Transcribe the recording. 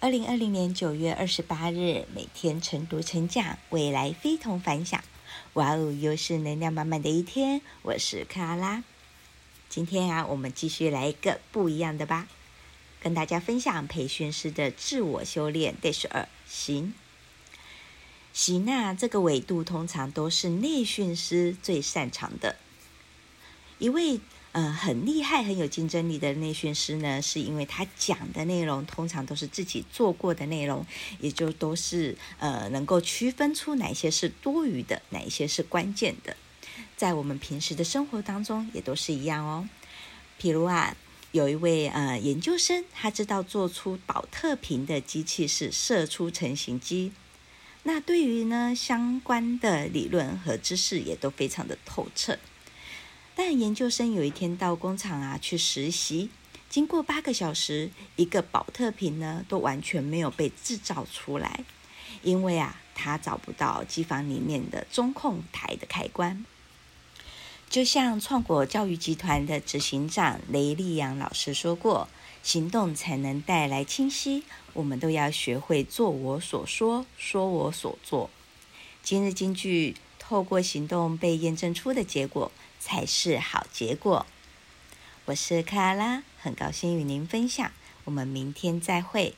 二零二零年九月二十八日，每天晨读晨讲，未来非同凡响。哇哦，又是能量满满的一天。我是克拉拉。今天啊，我们继续来一个不一样的吧，跟大家分享培训师的自我修炼。第十二，行。行啊，这个维度通常都是内训师最擅长的。一位。呃，很厉害、很有竞争力的内训师呢，是因为他讲的内容通常都是自己做过的内容，也就都是呃能够区分出哪些是多余的，哪一些是关键的。在我们平时的生活当中也都是一样哦。譬如啊，有一位呃研究生，他知道做出保特瓶的机器是射出成型机，那对于呢相关的理论和知识也都非常的透彻。但研究生有一天到工厂啊去实习，经过八个小时，一个宝特瓶呢都完全没有被制造出来，因为啊他找不到机房里面的中控台的开关。就像创国教育集团的执行长雷立阳老师说过：“行动才能带来清晰，我们都要学会做我所说，说我所做。”今日金句，透过行动被验证出的结果。才是好结果。我是克拉拉，很高兴与您分享。我们明天再会。